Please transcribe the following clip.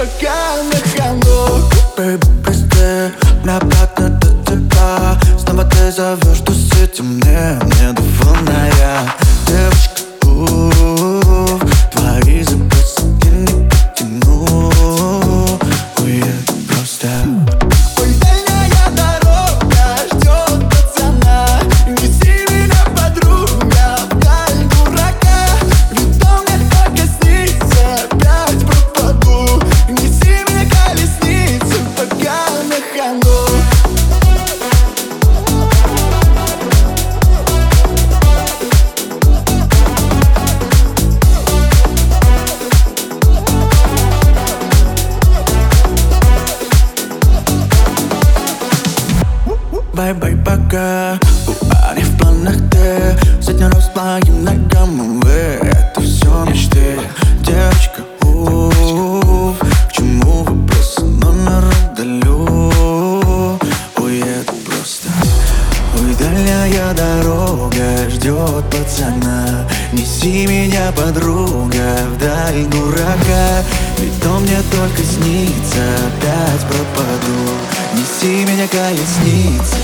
pagkang бай-бай пока У Ани в планах ты. Сотня раз на ногам вы. это все мечты. Девочка, уф К чему вопросы? Номер удалю Уеду просто. Ой, дорога ждет пацана. Неси меня, подруга, вдаль дурака. Ведь он только снится, опять пропаду. Неси меня, колесница,